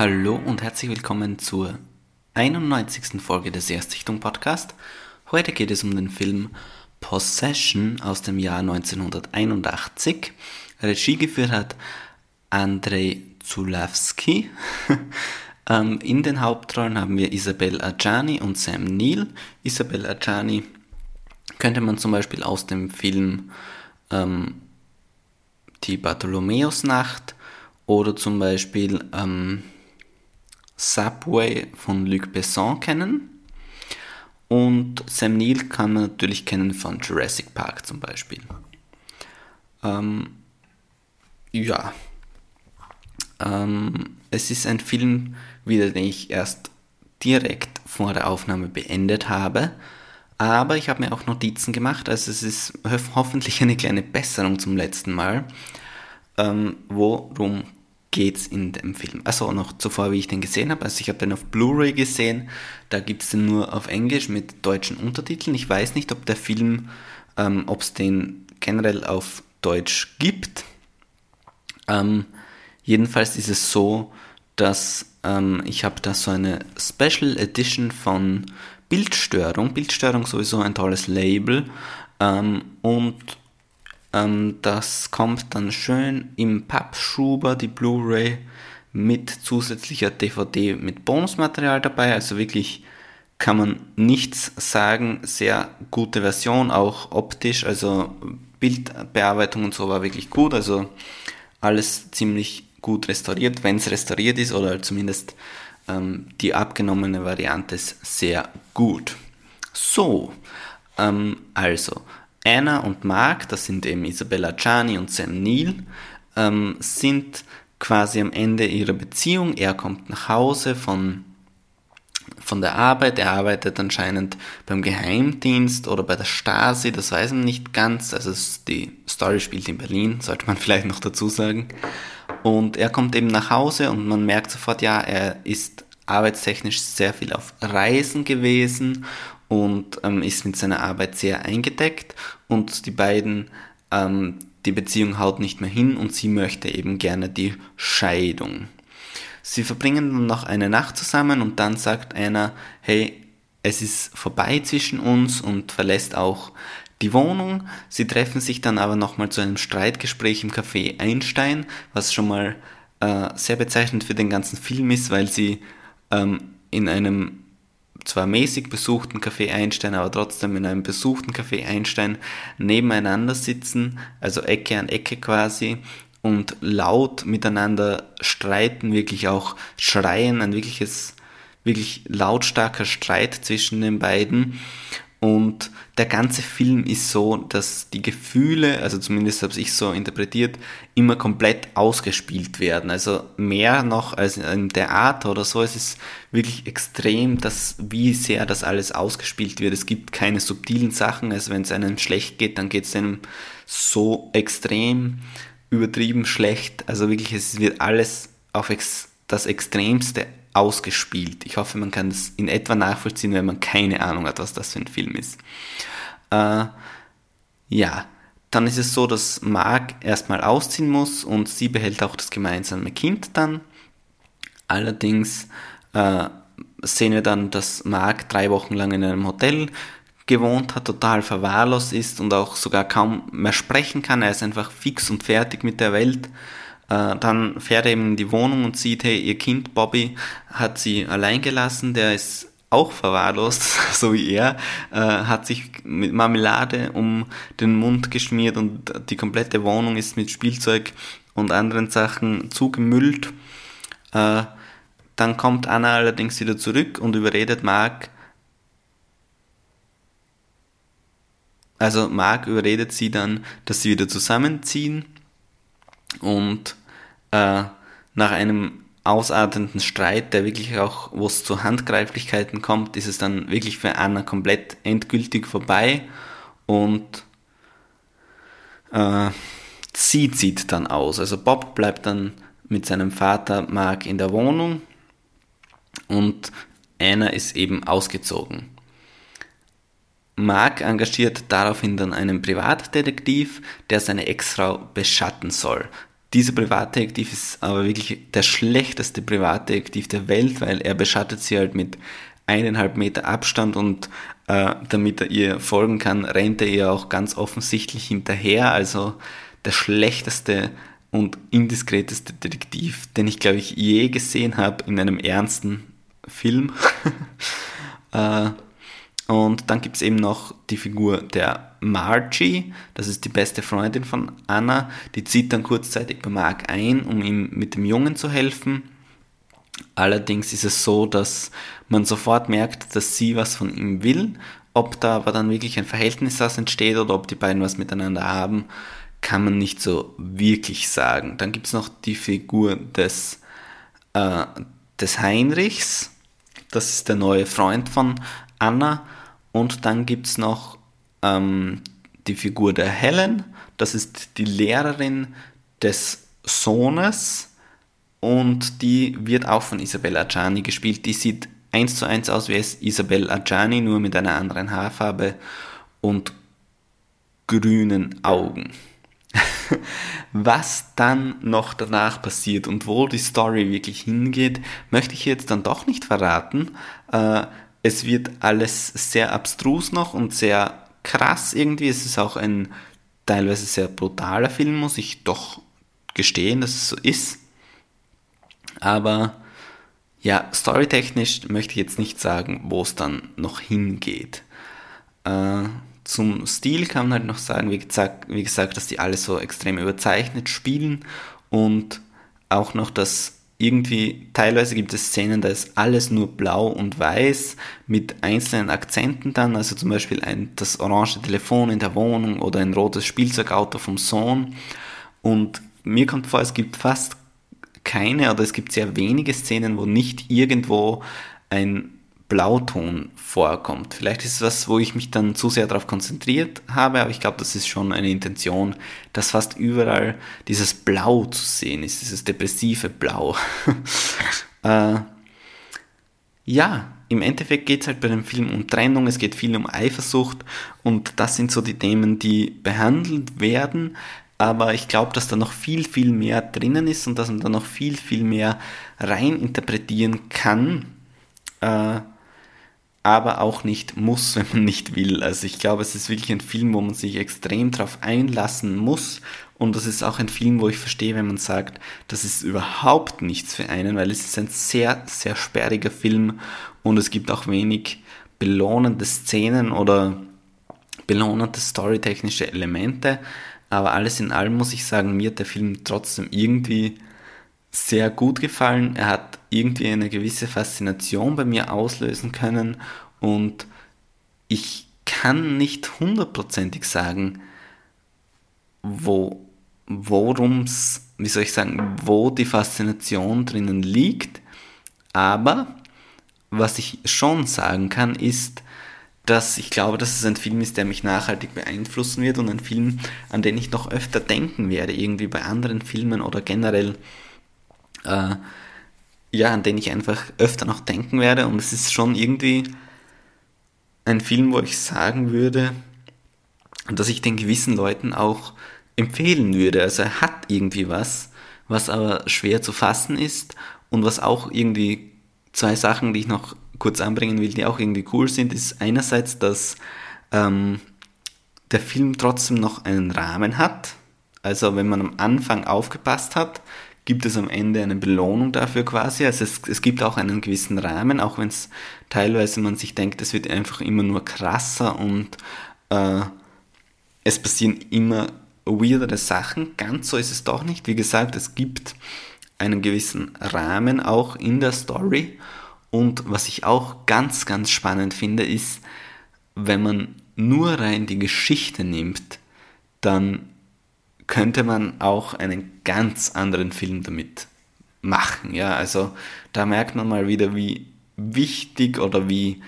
Hallo und herzlich willkommen zur 91. Folge des Erstsichtung Podcast. Heute geht es um den Film Possession aus dem Jahr 1981. Regie geführt hat Andrei Zulawski. Ähm, in den Hauptrollen haben wir Isabel Adjani und Sam Neill. Isabel Adjani könnte man zum Beispiel aus dem Film ähm, Die Bartholomäusnacht oder zum Beispiel ähm, Subway von Luc Besson kennen. Und Sam Neill kann man natürlich kennen von Jurassic Park zum Beispiel. Ähm, ja. Ähm, es ist ein Film, wieder den ich erst direkt vor der Aufnahme beendet habe. Aber ich habe mir auch Notizen gemacht, also es ist hoffentlich eine kleine Besserung zum letzten Mal. Ähm, worum geht's in dem Film? Also noch zuvor, wie ich den gesehen habe. Also ich habe den auf Blu-ray gesehen. Da gibt es den nur auf Englisch mit deutschen Untertiteln. Ich weiß nicht, ob der Film, ähm, ob es den generell auf Deutsch gibt. Ähm, jedenfalls ist es so, dass ähm, ich habe da so eine Special Edition von Bildstörung. Bildstörung sowieso ein tolles Label. Ähm, und ähm, das kommt dann schön im Pappschuber, die Blu-ray, mit zusätzlicher DVD mit Bonusmaterial dabei. Also wirklich kann man nichts sagen. Sehr gute Version, auch optisch. Also Bildbearbeitung und so war wirklich gut. Also alles ziemlich gut restauriert, wenn es restauriert ist oder zumindest ähm, die abgenommene Variante ist sehr gut. So, ähm, also Anna und Mark, das sind eben Isabella Gianni und Sam Neill, ähm, sind quasi am Ende ihrer Beziehung. Er kommt nach Hause von, von der Arbeit. Er arbeitet anscheinend beim Geheimdienst oder bei der Stasi, das weiß man nicht ganz. Also die Story spielt in Berlin, sollte man vielleicht noch dazu sagen. Und er kommt eben nach Hause und man merkt sofort, ja, er ist arbeitstechnisch sehr viel auf Reisen gewesen und ähm, ist mit seiner Arbeit sehr eingedeckt und die beiden, ähm, die Beziehung haut nicht mehr hin und sie möchte eben gerne die Scheidung. Sie verbringen dann noch eine Nacht zusammen und dann sagt einer, hey, es ist vorbei zwischen uns und verlässt auch die Wohnung. Sie treffen sich dann aber nochmal zu einem Streitgespräch im Café Einstein, was schon mal äh, sehr bezeichnend für den ganzen Film ist, weil sie ähm, in einem zwar mäßig besuchten Café Einstein, aber trotzdem in einem besuchten Café Einstein nebeneinander sitzen, also Ecke an Ecke quasi, und laut miteinander streiten, wirklich auch schreien, ein wirkliches, wirklich lautstarker Streit zwischen den beiden. Und der ganze Film ist so, dass die Gefühle, also zumindest habe ich so interpretiert, immer komplett ausgespielt werden. Also mehr noch als im Theater oder so. Es ist wirklich extrem, dass, wie sehr das alles ausgespielt wird. Es gibt keine subtilen Sachen. Also wenn es einem schlecht geht, dann geht es einem so extrem übertrieben schlecht. Also wirklich, es wird alles auf ex das Extremste ausgespielt. Ich hoffe, man kann das in etwa nachvollziehen, wenn man keine Ahnung hat, was das für ein Film ist. Äh, ja, dann ist es so, dass Mark erstmal ausziehen muss und sie behält auch das gemeinsame Kind dann. Allerdings äh, sehen wir dann, dass Mark drei Wochen lang in einem Hotel gewohnt hat, total verwahrlost ist und auch sogar kaum mehr sprechen kann. Er ist einfach fix und fertig mit der Welt. Äh, dann fährt er eben in die Wohnung und sieht, hey, ihr Kind Bobby hat sie allein gelassen, der ist auch verwahrlost, so wie er, äh, hat sich mit Marmelade um den Mund geschmiert und die komplette Wohnung ist mit Spielzeug und anderen Sachen zugemüllt. Äh, dann kommt Anna allerdings wieder zurück und überredet Mark, also Mark überredet sie dann, dass sie wieder zusammenziehen und äh, nach einem ausartenden Streit, der wirklich auch, wo es zu Handgreiflichkeiten kommt, ist es dann wirklich für Anna komplett endgültig vorbei und äh, sie zieht dann aus. Also Bob bleibt dann mit seinem Vater Mark in der Wohnung und Anna ist eben ausgezogen. Mark engagiert daraufhin dann einen Privatdetektiv, der seine Ex-Frau beschatten soll. Dieser Privatdetektiv ist aber wirklich der schlechteste Privatdetektiv der Welt, weil er beschattet sie halt mit eineinhalb Meter Abstand und äh, damit er ihr folgen kann, rennt er ihr auch ganz offensichtlich hinterher. Also der schlechteste und indiskreteste Detektiv, den ich glaube ich je gesehen habe in einem ernsten Film. äh, und dann gibt es eben noch die Figur der Margie, das ist die beste Freundin von Anna, die zieht dann kurzzeitig bei Mark ein, um ihm mit dem Jungen zu helfen. Allerdings ist es so, dass man sofort merkt, dass sie was von ihm will. Ob da aber dann wirklich ein Verhältnis das entsteht oder ob die beiden was miteinander haben, kann man nicht so wirklich sagen. Dann gibt es noch die Figur des, äh, des Heinrichs, das ist der neue Freund von Anna und dann gibt es noch ähm, die Figur der Helen, das ist die Lehrerin des Sohnes und die wird auch von Isabella Adjani gespielt. Die sieht eins zu eins aus wie Isabella Adjani, nur mit einer anderen Haarfarbe und grünen Augen. Was dann noch danach passiert und wo die Story wirklich hingeht, möchte ich jetzt dann doch nicht verraten. Äh, es wird alles sehr abstrus noch und sehr krass irgendwie. Es ist auch ein teilweise sehr brutaler Film, muss ich doch gestehen, dass es so ist. Aber ja, storytechnisch möchte ich jetzt nicht sagen, wo es dann noch hingeht. Äh, zum Stil kann man halt noch sagen, wie gesagt, wie gesagt, dass die alle so extrem überzeichnet spielen und auch noch, dass irgendwie teilweise gibt es Szenen, da ist alles nur blau und weiß mit einzelnen Akzenten dann, also zum Beispiel ein, das orange Telefon in der Wohnung oder ein rotes Spielzeugauto vom Sohn. Und mir kommt vor, es gibt fast keine oder es gibt sehr wenige Szenen, wo nicht irgendwo ein Blauton vorkommt. Vielleicht ist es was, wo ich mich dann zu sehr darauf konzentriert habe, aber ich glaube, das ist schon eine Intention, dass fast überall dieses Blau zu sehen ist, dieses depressive Blau. äh, ja, im Endeffekt geht es halt bei dem Film um Trennung, es geht viel um Eifersucht und das sind so die Themen, die behandelt werden. Aber ich glaube, dass da noch viel, viel mehr drinnen ist und dass man da noch viel, viel mehr rein interpretieren kann. Äh, aber auch nicht muss, wenn man nicht will. Also ich glaube, es ist wirklich ein Film, wo man sich extrem darauf einlassen muss. Und das ist auch ein Film, wo ich verstehe, wenn man sagt, das ist überhaupt nichts für einen, weil es ist ein sehr, sehr sperriger Film und es gibt auch wenig belohnende Szenen oder belohnende storytechnische Elemente. Aber alles in allem muss ich sagen, mir hat der Film trotzdem irgendwie sehr gut gefallen. Er hat irgendwie eine gewisse Faszination bei mir auslösen können und ich kann nicht hundertprozentig sagen, wo, worum's, wie soll ich sagen, wo die Faszination drinnen liegt. Aber was ich schon sagen kann, ist, dass ich glaube, dass es ein Film ist, der mich nachhaltig beeinflussen wird und ein Film, an den ich noch öfter denken werde, irgendwie bei anderen Filmen oder generell äh, ja, an den ich einfach öfter noch denken werde. Und es ist schon irgendwie ein Film, wo ich sagen würde, dass ich den gewissen Leuten auch empfehlen würde. Also er hat irgendwie was, was aber schwer zu fassen ist und was auch irgendwie zwei Sachen, die ich noch kurz anbringen will, die auch irgendwie cool sind, ist einerseits, dass ähm, der Film trotzdem noch einen Rahmen hat. Also wenn man am Anfang aufgepasst hat, gibt es am Ende eine Belohnung dafür quasi. Also es, es gibt auch einen gewissen Rahmen, auch wenn es teilweise man sich denkt, es wird einfach immer nur krasser und äh, es passieren immer weirdere Sachen. Ganz so ist es doch nicht. Wie gesagt, es gibt einen gewissen Rahmen auch in der Story. Und was ich auch ganz, ganz spannend finde, ist, wenn man nur rein die Geschichte nimmt, dann könnte man auch einen ganz anderen Film damit machen. Ja, also da merkt man mal wieder, wie wichtig oder wie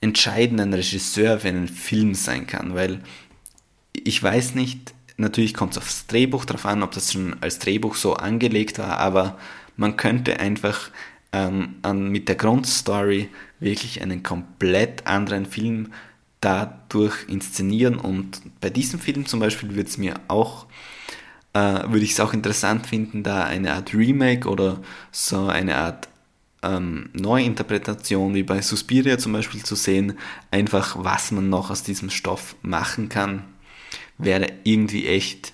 entscheidend ein Regisseur für einen Film sein kann, weil ich weiß nicht, natürlich kommt es aufs Drehbuch drauf an, ob das schon als Drehbuch so angelegt war, aber man könnte einfach ähm, an, mit der Grundstory wirklich einen komplett anderen Film dadurch inszenieren. Und bei diesem Film zum Beispiel würde es mir auch äh, würde ich es auch interessant finden, da eine Art Remake oder so eine Art ähm, Neuinterpretation wie bei Suspiria zum Beispiel zu sehen, einfach was man noch aus diesem Stoff machen kann, wäre irgendwie echt,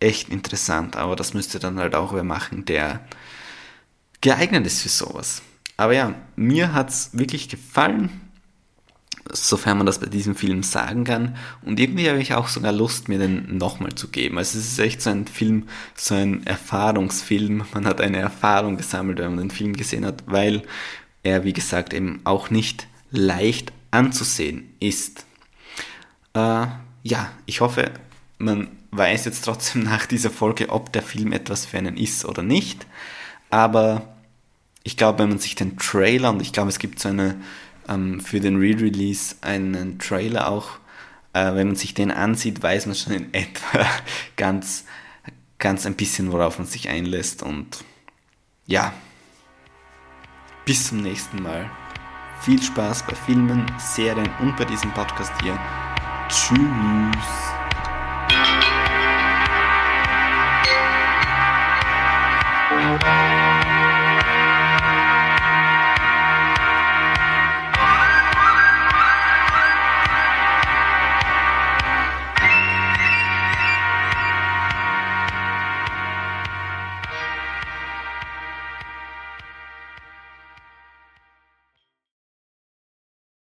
echt interessant. Aber das müsste dann halt auch wer machen, der geeignet ist für sowas. Aber ja, mir hat es wirklich gefallen sofern man das bei diesem Film sagen kann. Und irgendwie habe ich auch sogar Lust, mir den nochmal zu geben. Also es ist echt so ein Film, so ein Erfahrungsfilm. Man hat eine Erfahrung gesammelt, wenn man den Film gesehen hat, weil er, wie gesagt, eben auch nicht leicht anzusehen ist. Äh, ja, ich hoffe, man weiß jetzt trotzdem nach dieser Folge, ob der Film etwas für einen ist oder nicht. Aber ich glaube, wenn man sich den Trailer, und ich glaube, es gibt so eine ähm, für den Re-Release einen Trailer auch. Äh, wenn man sich den ansieht, weiß man schon in etwa ganz, ganz ein bisschen, worauf man sich einlässt. Und ja, bis zum nächsten Mal. Viel Spaß bei Filmen, Serien und bei diesem Podcast hier. Tschüss.